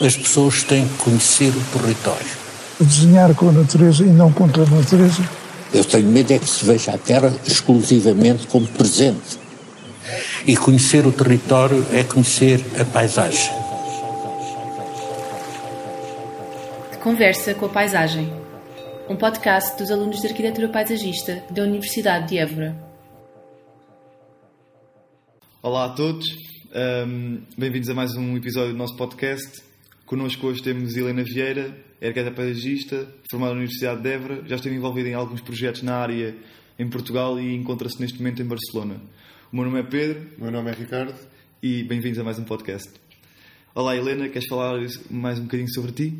As pessoas têm que conhecer o território. Desenhar com a natureza e não contra a natureza. Eu tenho medo é que se veja a Terra exclusivamente como presente. E conhecer o território é conhecer a paisagem. Conversa com a Paisagem, um podcast dos alunos de Arquitetura Paisagista da Universidade de Évora. Olá a todos, um, bem-vindos a mais um episódio do nosso podcast. Connosco hoje temos Helena Vieira, arquiteta paisagista, formada na Universidade de Évora, já esteve envolvida em alguns projetos na área em Portugal e encontra-se neste momento em Barcelona. O meu nome é Pedro. O meu nome é Ricardo. E bem-vindos a mais um podcast. Olá Helena, queres falar mais um bocadinho sobre ti?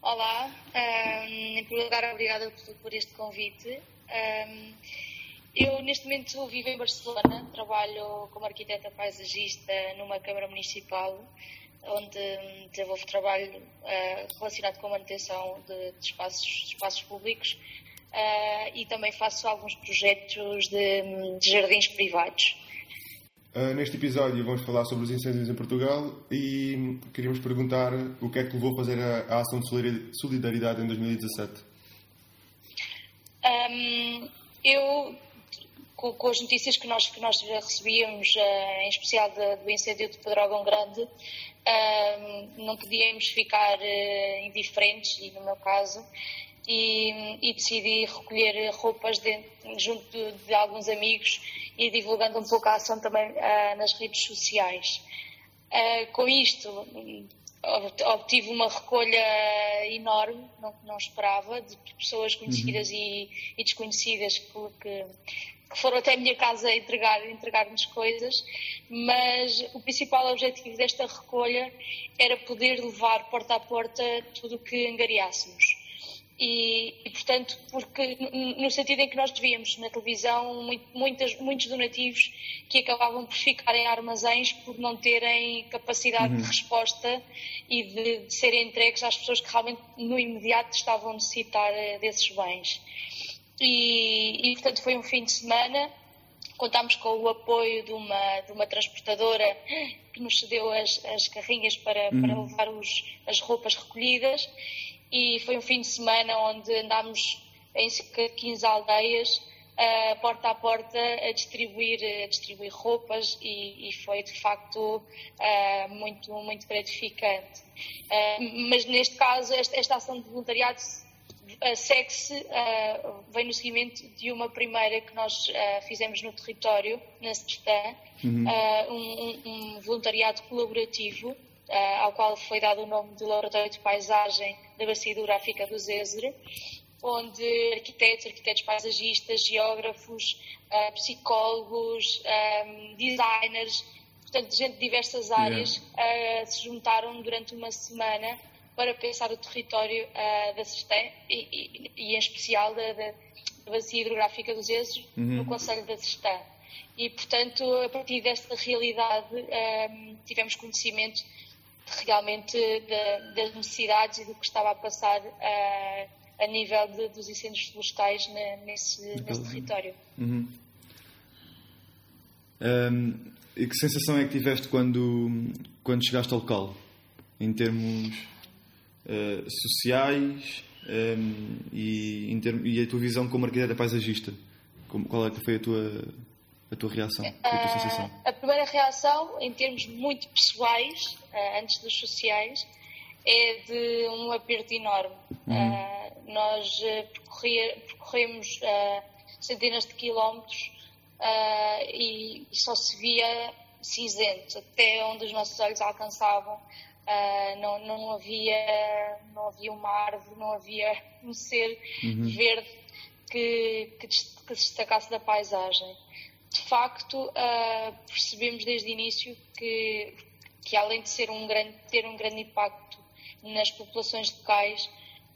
Olá, um, em primeiro lugar, obrigada por, por este convite. Um, eu, neste momento, vivo em Barcelona, trabalho como arquiteta paisagista numa Câmara Municipal, onde desenvolvo trabalho uh, relacionado com a manutenção de, de, espaços, de espaços, públicos uh, e também faço alguns projetos de, de jardins privados. Uh, neste episódio vamos falar sobre os incêndios em Portugal e queríamos perguntar o que é que levou a fazer a, a ação de solidariedade em 2017. Um, eu, com, com, as notícias que nós, que nós recebíamos, uh, em especial de, do incêndio de Pedrógão Grande, não podíamos ficar uh, indiferentes, e no meu caso, e, e decidi recolher roupas de, junto de, de alguns amigos e divulgando um pouco a ação também uh, nas redes sociais. Uh, com isto, obtive uma recolha enorme, não, não esperava, de pessoas conhecidas uhum. e, e, desconhecidas que, que, que, foram até a minha casa entregar, entregar-nos coisas, mas o principal objetivo desta recolha era poder levar porta a porta tudo o que angariássemos. E, e, portanto, porque no sentido em que nós víamos na televisão muitas, muitos donativos que acabavam por ficar em armazéns por não terem capacidade uhum. de resposta e de, de, serem entregues às pessoas que realmente no imediato estavam a necessitar eh, desses bens. E, e portanto, foi um fim de semana. Contámos com o apoio de uma, de uma transportadora que nos cedeu as, as carrinhas para, uhum. para levar os, as roupas recolhidas e foi um fim de semana onde andámos em cerca de 15 aldeias, uh, porta a porta, a distribuir, a distribuir roupas e, e foi de facto uh, muito, muito gratificante. Uh, mas neste caso, esta, esta ação de voluntariado segue-se, uh, vem no seguimento de uma primeira que nós uh, fizemos no território, na Sertã, uhum. uh, um, um, voluntariado colaborativo uh, ao qual foi dado o nome de Laboratório de Paisagem da Bacia Hidrográfica do Zézer, onde arquitetos, arquitetos paisagistas, geógrafos, psicólogos, um, designers, portanto, gente de diversas áreas, yeah. se juntaram durante uma semana para pensar o território uh, da Sertã e, e, e, em especial da, da, Bacia Hidrográfica do Zézer, uhum. no Conselho da Sertã. E, portanto, a partir desta realidade, ehm, tivemos conhecimento realmente das necessidades e do que estava a passar uh, a nível de, dos incêndios florestais nesse, nesse território. Uhum. Um, e que sensação é que tiveste quando, quando chegaste ao local? Em termos uh, sociais um, e, em termos, e a tua visão como arquiteta paisagista? Como, qual é que foi a tua, a tua reação, a tua sensação? A primeira reação, em termos muito pessoais, uh, antes dos sociais, é de um aperto enorme. Uhum. Uh, nós uh, percorremos centenas de quilómetros e só se via cinzento, até onde os nossos olhos alcançavam. Não, não, havia, não havia uma árvore, não havia um ser uhum. verde que, que, que se destacasse da paisagem de facto, uh, percebemos desde o início que, que além de ser um grande, ter um grande impacto nas populações locais,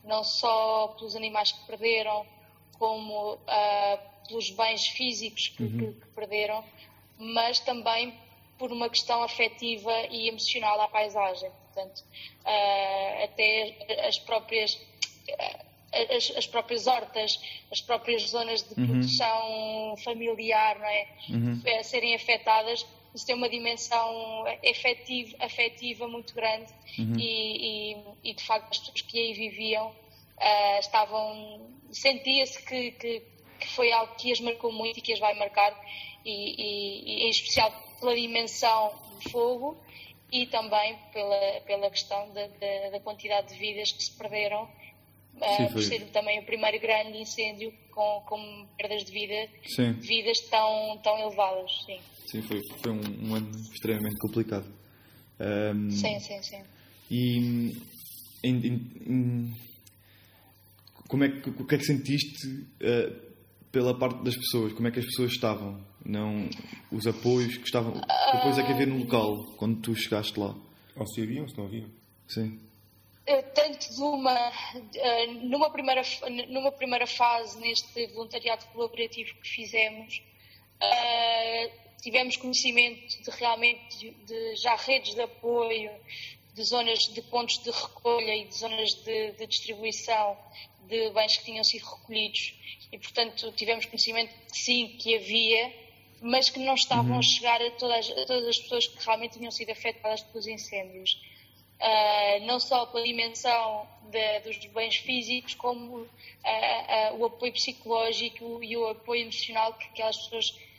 não só pelos animais que perderam, como uh, pelos bens físicos que, uhum. que, perderam, mas também por uma questão afetiva e emocional à paisagem. Portanto, uh, até as próprias as, as, próprias hortas, as próprias zonas de uhum. produção familiar, não é? Uhum. é serem afetadas isso tem uma dimensão efetiva, afetiva muito grande uhum. e, e, e, de facto as pessoas que aí viviam uh, estavam sentia-se que, que, que, foi algo que as marcou muito e que as vai marcar e, e em especial pela dimensão do fogo e também pela, pela questão da, da, da quantidade de vidas que se perderam Sim, uh, por ser também o primeiro grande incêndio com, com perdas de vida, sim. vidas tão, tão elevadas. Sim, sim foi, foi um, um ano extremamente complicado. Um, sim, sim, sim. E em, em, em, como é que, o que é que sentiste uh, pela parte das pessoas? Como é que as pessoas estavam? Não, os apoios que estavam. Depois é que havia no local, quando tu chegaste lá. Ou se haviam, se não haviam. Sim. Tanto de uma, eh, numa, primeira, numa primeira fase neste voluntariado colaborativo que fizemos, eh, tivemos conhecimento de realmente de, de já redes de apoio, de zonas de pontos de recolha e de zonas de, de distribuição de bens que tinham sido recolhidos e portanto tivemos conhecimento que sim que havia mas que não estavam uhum. a chegar a todas, a todas as pessoas que realmente tinham sido afetadas pelos incêndios uh, não só pela dimensão de, dos bens físicos, como uh, uh, o apoio psicológico e o apoio emocional que aquelas pessoas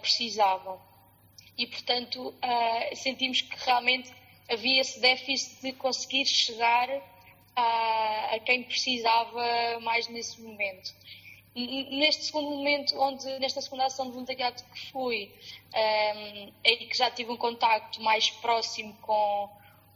precisavam. E, portanto, sentimos que realmente havia esse déficit de conseguir chegar a, a quem precisava mais nesse momento neste segundo momento, onde nesta segunda ação de voluntariado que fui, um, aí que já tive um contacto mais próximo com,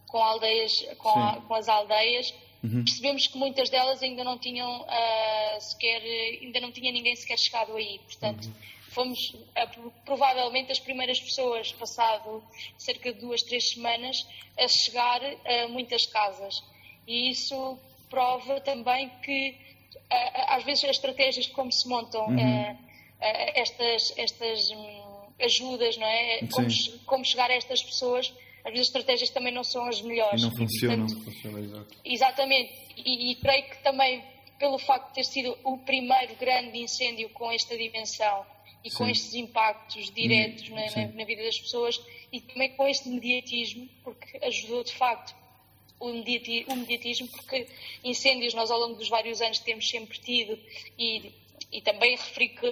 com aldeias, com, a, com as aldeias, uhum. percebemos que muitas delas ainda não tinham uh, sequer, ainda não tinha ninguém sequer chegado aí. Portanto, uhum. fomos uh, provavelmente as primeiras pessoas, passado cerca de duas, três semanas, a chegar a muitas casas. E isso prova também que às vezes as estratégias como se montam uhum. estas, estas um, ajudas, não é? Como, como chegar a estas pessoas às vezes as estratégias também não são as melhores. E não funcionam. Portanto, funciona, exato. Exatamente. E, e, creio que também, pelo facto de ter sido o primeiro grande incêndio com esta dimensão e Sim. com estes impactos diretos na, na, na, vida das pessoas e também com este mediatismo, porque ajudou de facto o mediatismo, porque incêndios nós ao longo dos vários anos temos sempre tido e e também referi que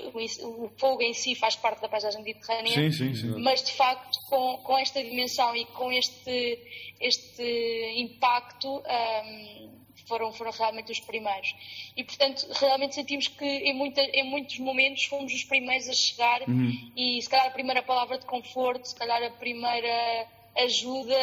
o, fogo em si faz parte da paisagem mediterrânea, sim, sim, sim. mas de facto com, com esta dimensão e com este, este impacto um, foram, foram realmente os primeiros. E portanto realmente sentimos que em, muita, em muitos momentos fomos os primeiros a chegar uhum. e se calhar a primeira palavra de conforto, se calhar a primeira ajuda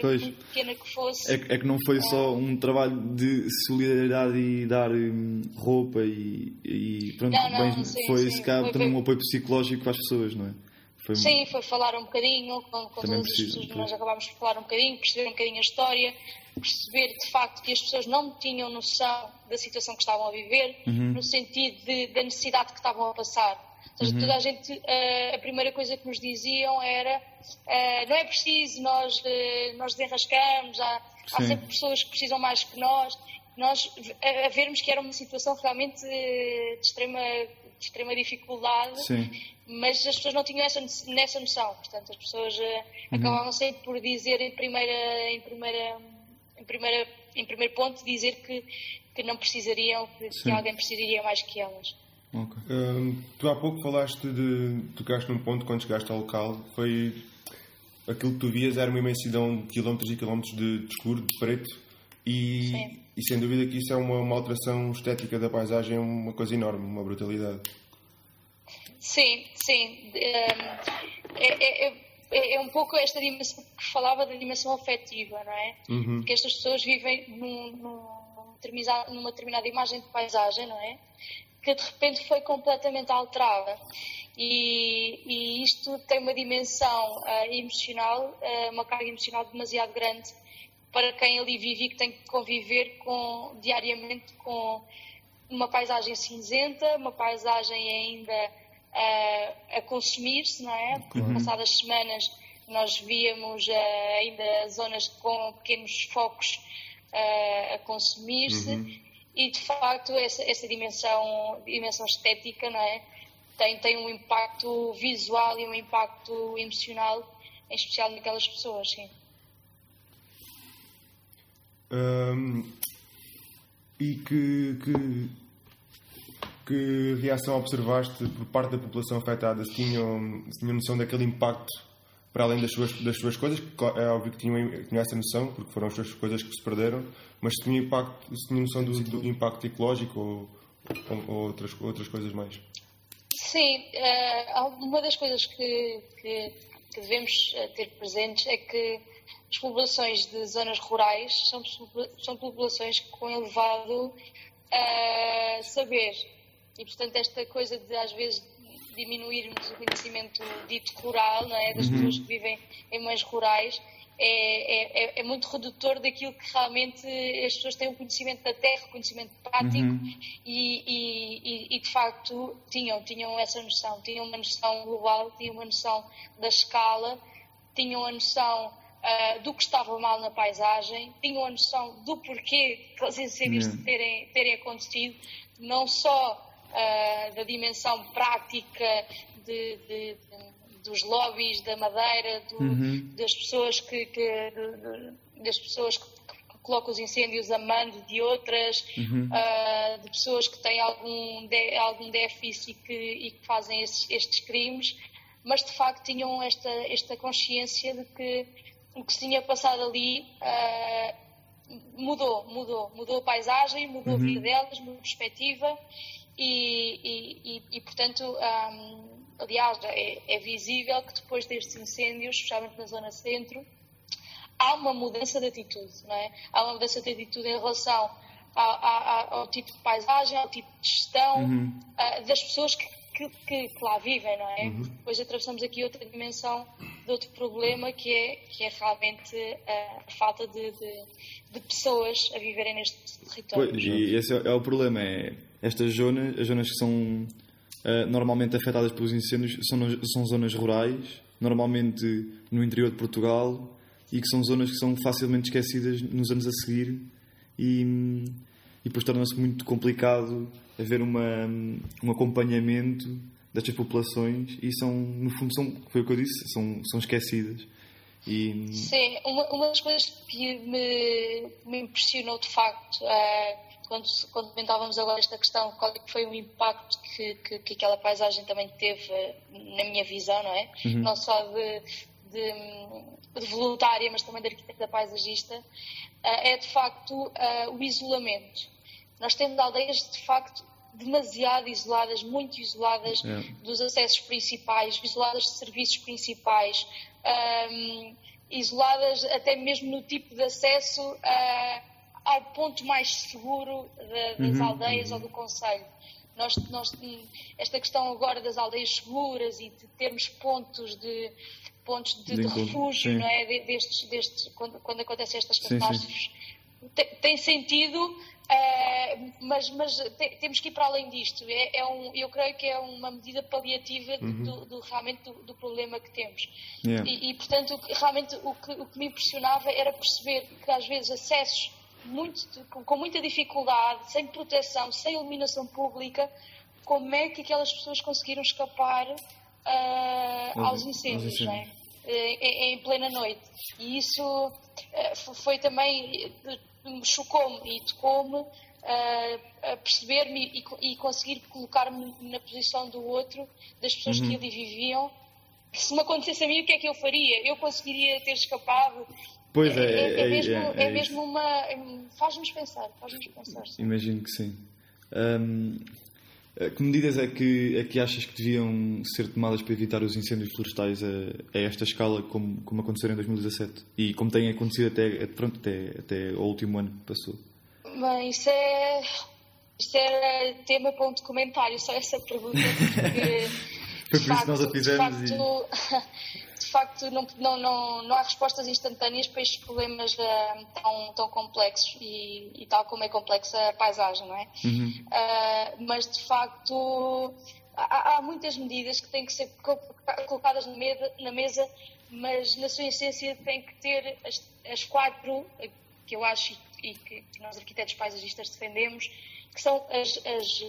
pois. pequena que fosse. É, é, que não foi só um trabalho de solidariedade e dar hum, roupa e, e pronto, não, não, bem, sim, foi sim, também foi, um apoio psicológico as pessoas, não é? Foi sim, foi falar um bocadinho com, com todas preciso, as pessoas, nós acabámos por falar um bocadinho, perceber um bocadinho a história, perceber de facto que as pessoas não tinham noção da situação que estavam a viver, uhum. no sentido de, da necessidade que estavam a passar seja, uhum. toda a gente, uh, a primeira coisa que nos diziam era uh, não é preciso, nós, uh, nós desenrascamos, há, há, sempre pessoas que precisam mais que nós. Nós a, a vermos que era uma situação realmente de extrema, de extrema dificuldade, Sim. mas as pessoas não tinham essa, nessa noção. Portanto, as pessoas uhum. acabavam sempre por dizer em primeira, em primeira, em primeira, em primeiro ponto, dizer que, que não precisariam, que, que alguém precisaria mais que elas. Okay. Um, tu há pouco falaste de. tocaste num ponto quando chegaste ao local, foi. aquilo que tu vias era uma imensidão de quilómetros e quilómetros de, de escuro, de preto, e, e, sem dúvida que isso é uma, uma alteração estética da paisagem, é uma coisa enorme, uma brutalidade. Sim, sim. É, é, é, é, um pouco esta dimensão que falava da dimensão afetiva, não é? Uhum. Porque estas pessoas vivem num, num, numa determinada imagem de paisagem, não é? Que de repente foi completamente alterada. E, e isto tem uma dimensão uh, emocional, uh, uma carga emocional demasiado grande para quem ali vive e que tem que conviver com, diariamente com uma paisagem cinzenta, uma paisagem ainda uh, a consumir-se, não é? Porque uhum. passadas semanas nós víamos ainda zonas com pequenos focos a consumir-se. Uhum e de facto essa, essa dimensão, dimensão estética não é? tem, tem um impacto visual e um impacto emocional, em especial naquelas pessoas, sim. E que, que, que reação observaste por parte da população afetada? Se tinham, se tinham noção daquele impacto para além das suas, das suas coisas, é óbvio que tinham, tinham essa noção, porque foram as suas coisas que se perderam, mas se tinham, impacto, se tinham noção do, do impacto ecológico ou, ou, ou, outras, outras coisas mais? Sim, uh, uma das coisas que, que, que, devemos eh, ter presentes é que as populações de zonas rurais são, são populações com elevado uh, saber. E, portanto, esta coisa de, às vezes, diminuirmos o conhecimento dito rural, não é? das uhum. pessoas que vivem em meios rurais, é, é, é, muito redutor daquilo que realmente as pessoas têm o conhecimento da terra, o conhecimento prático uhum. e, e, e, de facto tinham, tinham essa noção, tinham uma noção global, tinham uma noção da escala, tinham a noção uh, do que estava mal na paisagem, tinham a noção do porquê aqueles incêndios uhum. terem, terem acontecido, não só uh, da dimensão prática de, de, de, dos lobbies da madeira, do, uhum. das pessoas que, que das pessoas que, que, colocam os incêndios a mando de outras, uhum. uh, de pessoas que têm algum, de, algum déficit e que, e que fazem esses, estes crimes, mas de facto tinham esta, esta consciência de que o que se tinha passado ali uh, mudou, mudou, mudou a paisagem, mudou uhum. a vida delas, mudou a perspectiva e, e, e, portanto, um, aliás, é, é, visível que depois destes incêndios, especialmente na zona centro, há uma mudança de atitude, não é? Há uma mudança de atitude em relação ao, ao, ao tipo de paisagem, ao tipo de gestão uhum. uh, das pessoas que, que, que, que, lá vivem, não é? Uhum. Depois atravessamos aqui outra dimensão de outro problema que é, que é realmente a, a falta de, de, de, pessoas a viverem neste território. Pois, e esse é, é o problema, é estas zonas, as zonas que são uh, normalmente afetadas pelos incêndios são, são zonas rurais, normalmente no interior de Portugal, e que são zonas que são facilmente esquecidas nos anos a seguir e, e depois torna-se muito complicado haver uma, um acompanhamento destas populações e são, no fundo, são, foi o que eu disse, são, são esquecidas. E... Sim, uma, uma das coisas que me, me impressionou de facto uh, quando, quando comentávamos agora esta questão, qual é foi o impacto que, que, que aquela paisagem também teve na minha visão, não é? Uhum. Não só de, de, de, voluntária, mas também de arquiteta paisagista, uh, é de facto uh, o isolamento. Nós temos aldeias de facto demasiado isoladas, muito isoladas é. dos acessos principais, isoladas de serviços principais, um, isoladas até mesmo no tipo de acesso uh, ao ponto mais seguro de, das uhum. aldeias ou do Conselho. Nós, nós, esta questão agora das aldeias seguras e de termos pontos de, pontos de, de, de refúgio, não é? Destes, destes, quando, quando acontecem estas catástrofes, tem, tem sentido, uh, mas, mas te, temos que ir para além disto. É, é, um, eu creio que é uma medida paliativa uhum. do, do, realmente do, do, problema que temos. Yeah. E, e, portanto, realmente o que, o que me impressionava era perceber que às vezes acessos muito, com muita dificuldade, sem proteção, sem iluminação pública, como é que aquelas pessoas conseguiram escapar uh, aos incêndios, é? Em, em, plena noite. E isso uh, foi também, chocou-me e tocou-me uh, a perceber-me e, e, conseguir colocar-me na posição do outro, das pessoas uhum. que ali viviam. Se me acontecesse a mim, o que é que eu faria? Eu conseguiria ter escapado Pois é, é, é, é mesmo, é, é mesmo uma. faz-nos pensar, faz-nos pensar. Sim. Imagino que sim. Um, que medidas é que, é que achas que deviam ser tomadas para evitar os incêndios florestais a, a esta escala, como, como aconteceram em 2017? E como tem acontecido até, pronto, até, até o último ano que passou? Bem, isso é, é tema para um documentário, só essa pergunta. Foi por isso que nós a fizemos. De facto, e... de facto não, não, não, não há respostas instantâneas para estes problemas uh, tão, tão complexos e, e, tal como é complexa a paisagem, não é? Uhum. Uh, mas de facto há, há, muitas medidas que têm que ser colocadas na mesa, na mesa, mas na sua essência têm que ter as, as quatro que eu acho e que, que nós arquitetos paisagistas defendemos, que são as, as,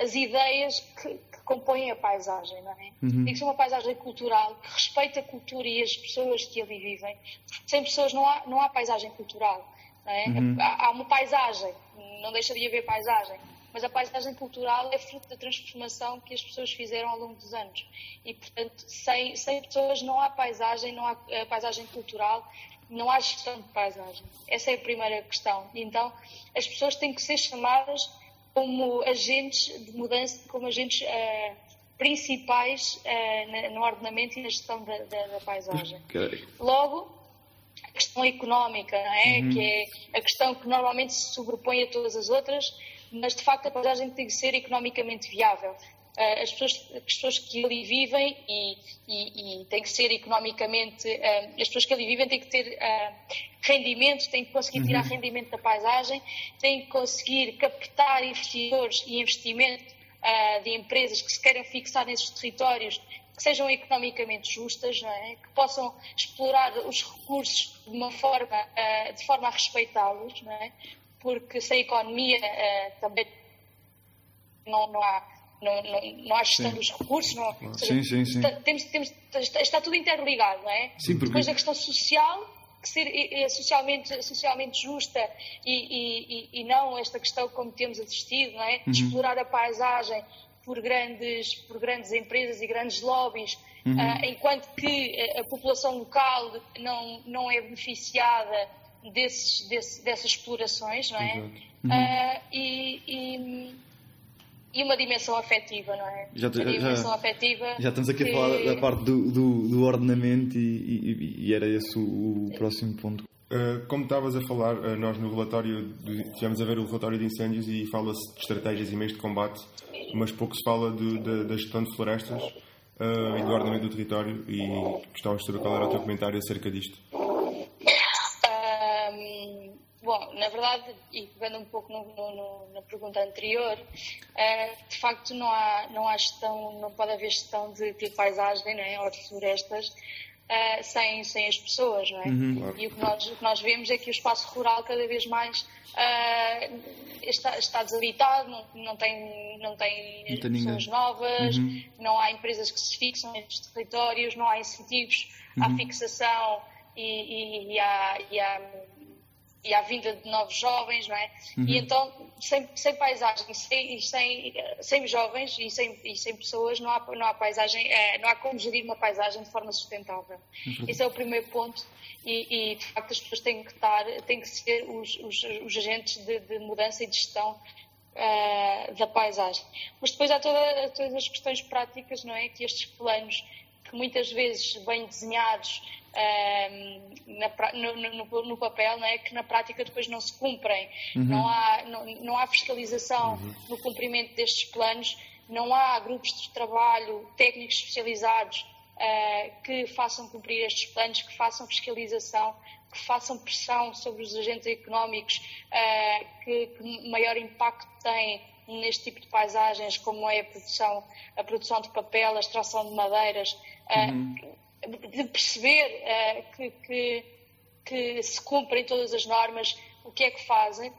as ideias que, que compõem a paisagem, não é? Uhum. Tem que ser uma paisagem cultural que respeite a cultura e as pessoas que ali vivem. Sem pessoas não há, não há paisagem cultural. É? Uhum. Há, há uma paisagem, não deixa de haver paisagem, mas a paisagem cultural é fruto da transformação que as pessoas fizeram ao longo dos anos. E, portanto, sem, sem pessoas não há paisagem, não há uh, paisagem cultural, não há gestão de paisagem. Essa é a primeira questão. Então, as pessoas têm que ser chamadas como agentes de mudança, como agentes uh, principais uh, no ordenamento e na gestão da, da, da paisagem. Okay. Logo, a questão económica, não é? Uhum. que é a questão que normalmente se sobrepõe a todas as outras, mas de facto a paisagem tem que ser economicamente viável. Uh, as, pessoas, as pessoas que ali vivem e, e, e tem que ser economicamente, uh, as pessoas que ali vivem têm que ter uh, rendimento, têm que conseguir tirar uhum. rendimento da paisagem, têm que conseguir captar investidores e investimento de empresas que se queiram fixar nesses territórios que sejam economicamente justas, é? que possam explorar os recursos de uma forma, de forma a respeitá-los, é? porque sem economia também não, não, há, não, não, não há gestão sim. dos recursos. Não, sim, sim, sim. Está, temos, temos, está, está, tudo interligado, não é? Sim, porque... Depois a questão social, que ser socialmente, socialmente justa e, e, e, não esta questão como temos assistido, não é? De uhum. explorar a paisagem por grandes, por grandes empresas e grandes lobbies, uhum. uh, enquanto que a população local não, não é beneficiada desses, desse, dessas explorações, não é? Uhum. Uh, e, e, e, uma dimensão afetiva, não é? Já, já, dimensão afetiva já estamos aqui que... a falar da parte do, do, do ordenamento e, e, era esse o, o próximo ponto. Uh, como estavas a falar, uh, nós no relatório, tivemos a ver o relatório de incêndios e fala-se de estratégias e meios de combate mas pouco se fala de, de, da gestão de florestas uh, e do ordenamento do território e gostava de saber qual era o teu comentário acerca disto. Verdade, e pegando um pouco no, no, na pergunta anterior, uh, de facto não há, não há gestão, não pode haver gestão de, de paisagem não é, ou de florestas uh, sem, sem as pessoas, não é? Uhum, E o que, nós, o que nós vemos é que o espaço rural cada vez mais uh, está, está desabitado, não, não tem, não tem, não tem pessoas novas, uhum. não há empresas que se fixam nestes territórios, não há incentivos uhum. à fixação e, e, e, à, e à e à vinda de novos jovens, não é? Uhum. E então, sem, sem paisagem, sem, sem, sem jovens e sem, e sem pessoas, não há, não há paisagem, é, não há como gerir uma paisagem de forma sustentável. Uhum. Esse é o primeiro ponto e, e, de facto as pessoas têm que estar, têm que ser os, os, os agentes de, de, mudança e de gestão uh, da paisagem. Mas depois há toda, todas as questões práticas, não é? Que estes planos, que muitas vezes bem desenhados, na, no, no, no, papel, não é? que na prática depois não se cumprem. Uhum. Não, há, não, não, há fiscalização uhum. no cumprimento destes planos, não há grupos de trabalho técnicos especializados uh, que façam cumprir estes planos, que façam fiscalização, que façam pressão sobre os agentes económicos uh, que, que maior impacto têm neste tipo de paisagens, como é a produção, a produção de papel, a extração de madeiras. Uh, uhum de perceber uh, que, que, que, se cumprem todas as normas, o que é que fazem.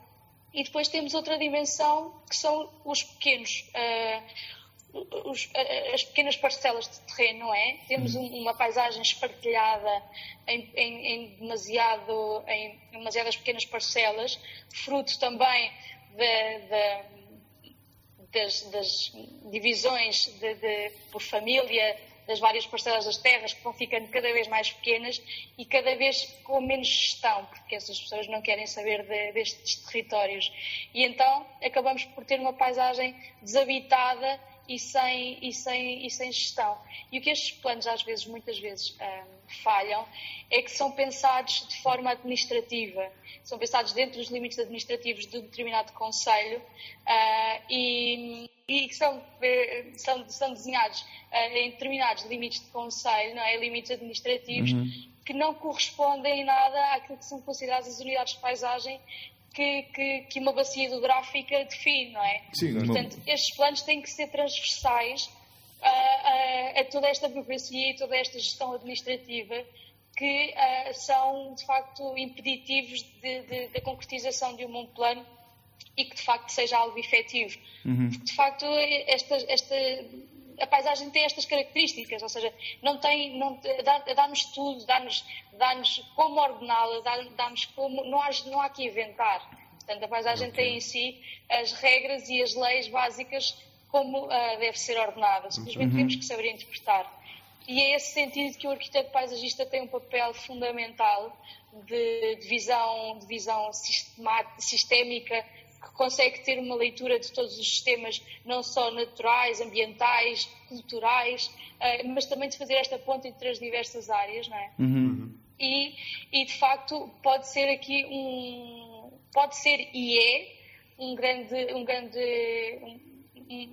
E depois temos outra dimensão que são os pequenos, uh, os, uh, as pequenas parcelas de terreno, não é? Temos um, uma paisagem espartilhada em, em, em, demasiado, em demasiadas pequenas parcelas, fruto também de, de das, das, divisões de, por família, das várias parcelas das terras que vão ficando cada vez mais pequenas e cada vez com menos gestão, porque essas pessoas não querem saber de, destes territórios. E então acabamos por ter uma paisagem desabitada e sem, e sem, e sem gestão. E o que estes planos, às vezes, muitas vezes, um, falham é que são pensados de forma administrativa, são pensados dentro dos limites administrativos de um determinado conselho uh, e, e são, eh, são, são desenhados uh, em determinados limites de conselho, não é? limites administrativos, uhum. que não correspondem em nada àquilo que são consideradas as unidades de paisagem que, que, que uma bacia hidrográfica define, não é? Sim, Portanto, não. estes planos têm que ser transversais a, a, a, toda esta burocracia e toda esta gestão administrativa que são, de facto, impeditivos da concretização de um bom plano e que de facto seja algo efetivo. Uhum. Porque de facto esta, esta, a paisagem tem estas características, ou seja, não tem, não, dá-nos tudo, dá-nos dá como ordená-la, dá-nos como, não há, não há que inventar. Portanto, a paisagem okay. tem em si as regras e as leis básicas como uh, deve ser ordenada. Simplesmente uhum. temos que saber interpretar. E é esse sentido que o arquiteto paisagista tem um papel fundamental de, de visão, de visão sistémica, que consegue ter uma leitura de todos os sistemas, não só naturais, ambientais, culturais, uh, mas também de fazer esta ponte entre as diversas áreas, não é? Uhum. E, e, de facto, pode ser aqui um. pode ser e é um grande. Um grande um,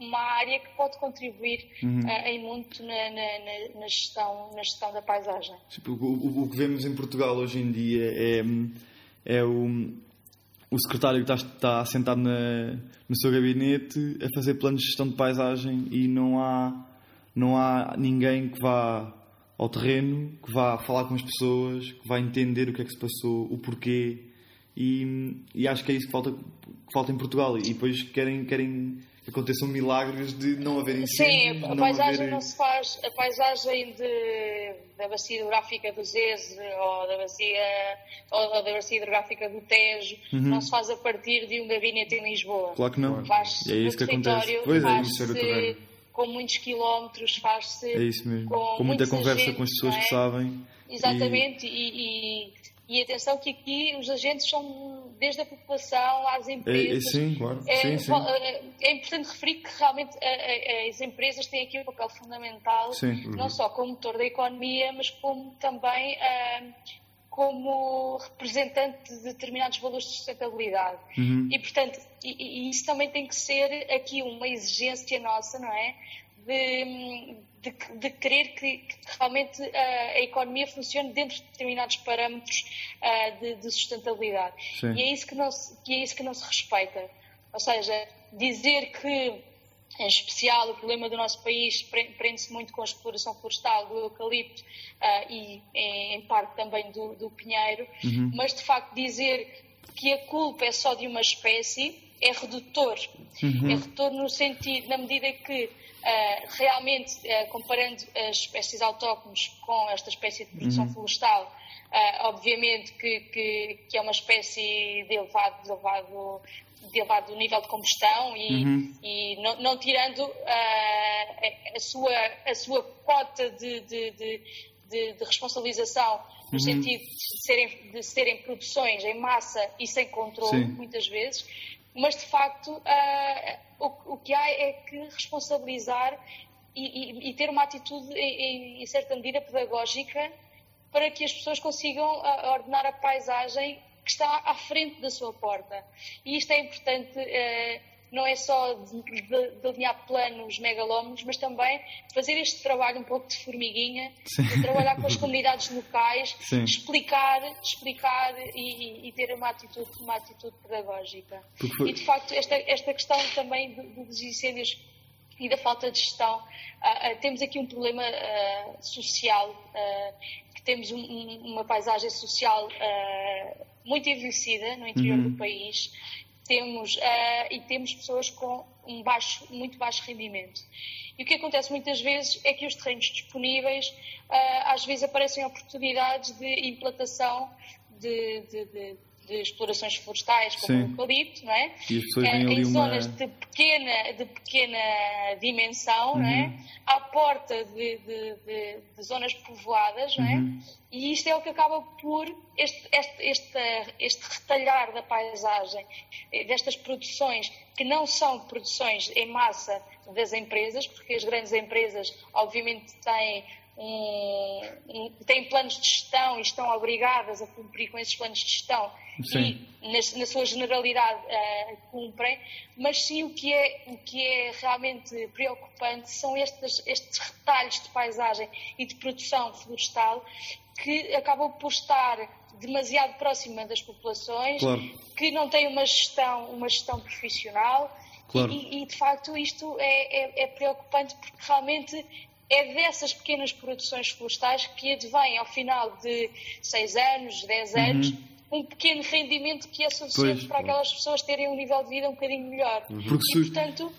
uma área que pode contribuir uhum. uh, em muito na, na, na, gestão, na gestão da paisagem. O, o, o, que vemos em Portugal hoje em dia é, é o, o secretário que está, está sentado na, no seu gabinete a fazer planos de gestão de paisagem e não há, não há ninguém que vá ao terreno, que vá falar com as pessoas, que vá entender o que é que se passou, o porquê. E, e acho que é isso que falta, que falta em Portugal. E depois querem, querem aconteçam milagres de não haver incêndios. Sim, a paisagem haver... não se faz, a paisagem de, da bacia hidrográfica do Zeze ou da bacia, ou da bacia hidrográfica do Tejo uhum. não se faz a partir de um gabinete em Lisboa. Claro que não. Faz-se é isso que acontece. Pois é, com muitos quilómetros, faz-se é isso mesmo. com, com muita conversa com as pessoas é? que sabem. Exatamente, e, e e atenção que aqui os agentes são desde a população às empresas. É, sim, claro. É, sim, sim. É, é, importante referir que realmente as empresas têm aqui um papel fundamental, sim. não só como motor da economia, mas como também como representante de determinados valores de sustentabilidade. Uhum. E, portanto, e, e isso também tem que ser aqui uma exigência nossa, não é? De, de, de querer que, que realmente uh, a economia funcione dentro de determinados parâmetros uh, de, de, sustentabilidade. Sim. E é isso que não se, que é isso que não se respeita. Ou seja, dizer que em especial, o problema do nosso país prende-se muito com a exploração florestal do eucalipto uh, e, em, em, parte, também do, do pinheiro, uhum. mas de facto dizer que a culpa é só de uma espécie é redutor. Uhum. É redutor no sentido, na medida que Uh, realmente, uh, comparando as espécies autóctones com esta espécie de produção uhum. florestal, uh, obviamente que, que, que, é uma espécie de elevado, de elevado, de elevado nível de combustão e, uhum. e não, não, tirando a, a, sua, a sua cota de, de, de, de responsabilização no uhum. sentido de serem, de serem produções em massa e sem controle, Sim. muitas vezes, mas de facto uh, o, o, que há é que responsabilizar e, e, e ter uma atitude em, em, certa medida pedagógica para que as pessoas consigam uh, ordenar a paisagem que está à frente da sua porta. E isto é importante. Uh, não é só delinear planos megalómanos, mas também fazer este trabalho um pouco de formiguinha, de trabalhar com as comunidades locais, Sim. explicar, explicar e, e, ter uma atitude, uma atitude pedagógica. Porque... E de facto esta, esta questão também dos incêndios e da falta de gestão, uh, uh, temos aqui um problema uh, social, que temos um, um, uma paisagem social muito envelhecida no interior uhum. do país temos, uh, e temos pessoas com um baixo, muito baixo rendimento. E o que acontece muitas vezes é que os terrenos disponíveis, uh, às vezes aparecem oportunidades de implantação de, de, de, de explorações florestais, como Sim. o eucalipto, não é? E as pessoas Uh, em zonas uma... de pequena, de pequena dimensão, uhum. não é? À porta de, de, de, de zonas povoadas, não é? Uhum. E isto é o que acaba por este, este, este, este retalhar da paisagem, eh, destas produções que não são produções em massa das empresas, porque as grandes empresas, obviamente, têm um, um, têm planos de gestão e estão obrigadas a cumprir com esses planos de gestão Sim. e, na, na, sua generalidade, uh, cumprem, mas sim o que é, o que é realmente preocupante são estes, estes retalhos de paisagem e de produção florestal que acabam por estar demasiado próxima das populações, claro. que não têm uma gestão, uma gestão profissional claro. e, e, de facto isto é, é, é preocupante porque realmente é dessas pequenas produções florestais que advém ao final de 6 anos, 10 anos, uhum. um pequeno rendimento que é suficiente Pois. para aquelas pessoas terem um nível de vida um bocadinho melhor. Porque E, se- portanto,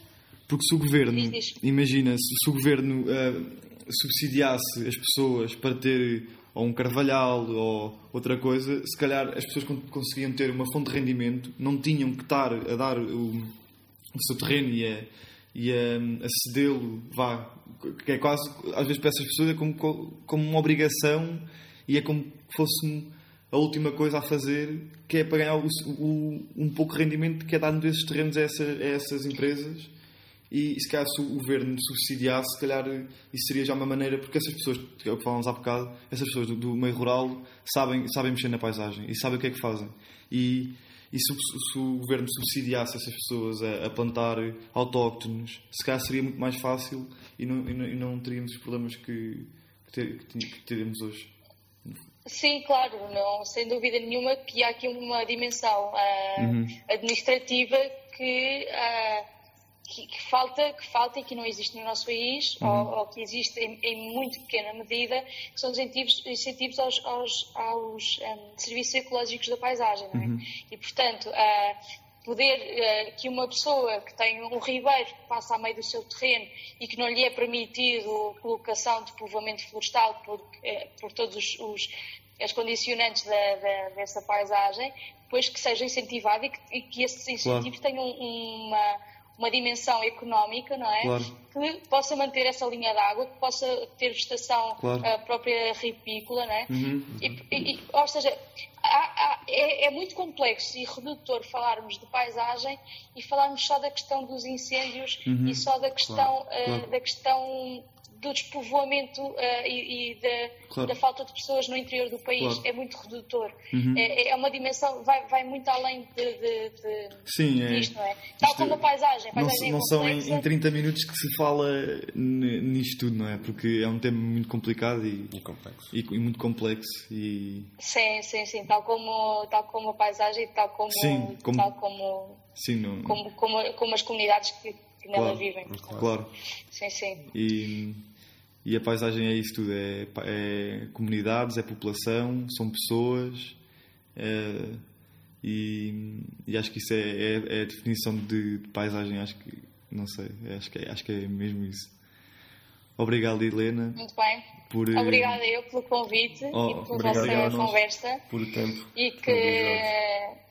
Porque se o governo, Diz, diz. imagina, se, se o governo ah, subsidiasse as pessoas para ter ou um carvalhal ou outra coisa, se calhar as pessoas con- conseguiam ter uma fonte de rendimento, não tinham que estar a dar o, o seu terreno e a, e a, a cedê-lo, vá, que é quase, às vezes para essas pessoas é como, co- como uma obrigação e é como fosse a última coisa a fazer, que é para ganhar o, o- um pouco de rendimento que é dado desses terrenos a, essa- a essas empresas. E se calhar se o governo subsidiasse, se calhar isso seria já uma maneira, porque essas pessoas, é o que falávamos há bocado, essas pessoas do, do meio rural sabem, sabem mexer na paisagem e sabem o que é que fazem. E, e se, o- se o governo subsidiasse essas pessoas a, a plantar autóctonos, se calhar seria muito mais fácil e não, e não, e não teríamos os problemas que, que, ter- que teremos hoje. Sim, claro, não, sem dúvida nenhuma que há aqui uma dimensão ah, administrativa que, ah, que, que falta, que falta e que não existe no nosso país, ou, ou que existe em, em muito pequena medida, que são os incentivos, incentivos aos, aos, aos ah, serviços ecológicos da paisagem. É? E, portanto, ah, poder ah, que uma pessoa que tem um ribeiro que passa a meio do seu terreno e que não lhe é permitido colocação de povoamento florestal por, eh, por todos os, os- as condicionantes da- da- dessa paisagem, depois que seja incentivado e que, e que esses incentivos tenham uma, uma dimensão económica, não é? Claro. Que possa manter essa linha de água, que possa ter vegetação Claro. ah, própria ripícola, não é? E, e- e- ou seja, há- há- é, é muito complexo e redutor falarmos de paisagem e falarmos só da questão dos incêndios e só da questão, claro. da questão do despovoamento ah, e, e da, Claro. da falta de pessoas no interior do país. Claro. É muito redutor. É, é uma dimensão, vai, vai muito além de, de, de, Sim, é. disto, não é? Tal Isto como a paisagem. A Não, paisagem é não são em, em 30 minutos que se fala nisto tudo, não é? Porque é um tema muito complicado e, E complexo. e, e muito complexo e Sim, sim, sim. Tal como, tal como a paisagem, tal como, Sim, como- tal como, sim, não, como, como, como as comunidades que, que nela Claro. vivem. claro. Sim, sim. E, e a paisagem é isso tudo, é, é comunidades, é população, são pessoas é- e, e acho que isso é, é- é a definição de, de paisagem, acho que não sei, acho que é, acho que é mesmo isso. Obrigado Helena Muito bem. por eh, Obrigada eu pelo convite Oh, e pela obrigado vossa conversa Por tempo. e que,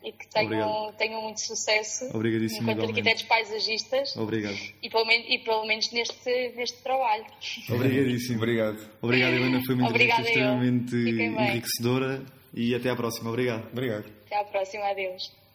e que tenham, tenham muito sucesso Obrigadíssimo, enquanto igualmente. arquitetos paisagistas Obrigado. e pelo, menos, e pelo menos neste, neste trabalho. Obrigadíssimo. Obrigado. Obrigado, Helena. Foi uma entrevista extremamente enriquecedora e até à próxima. Obrigado. Obrigado. Até à próxima. Adeus.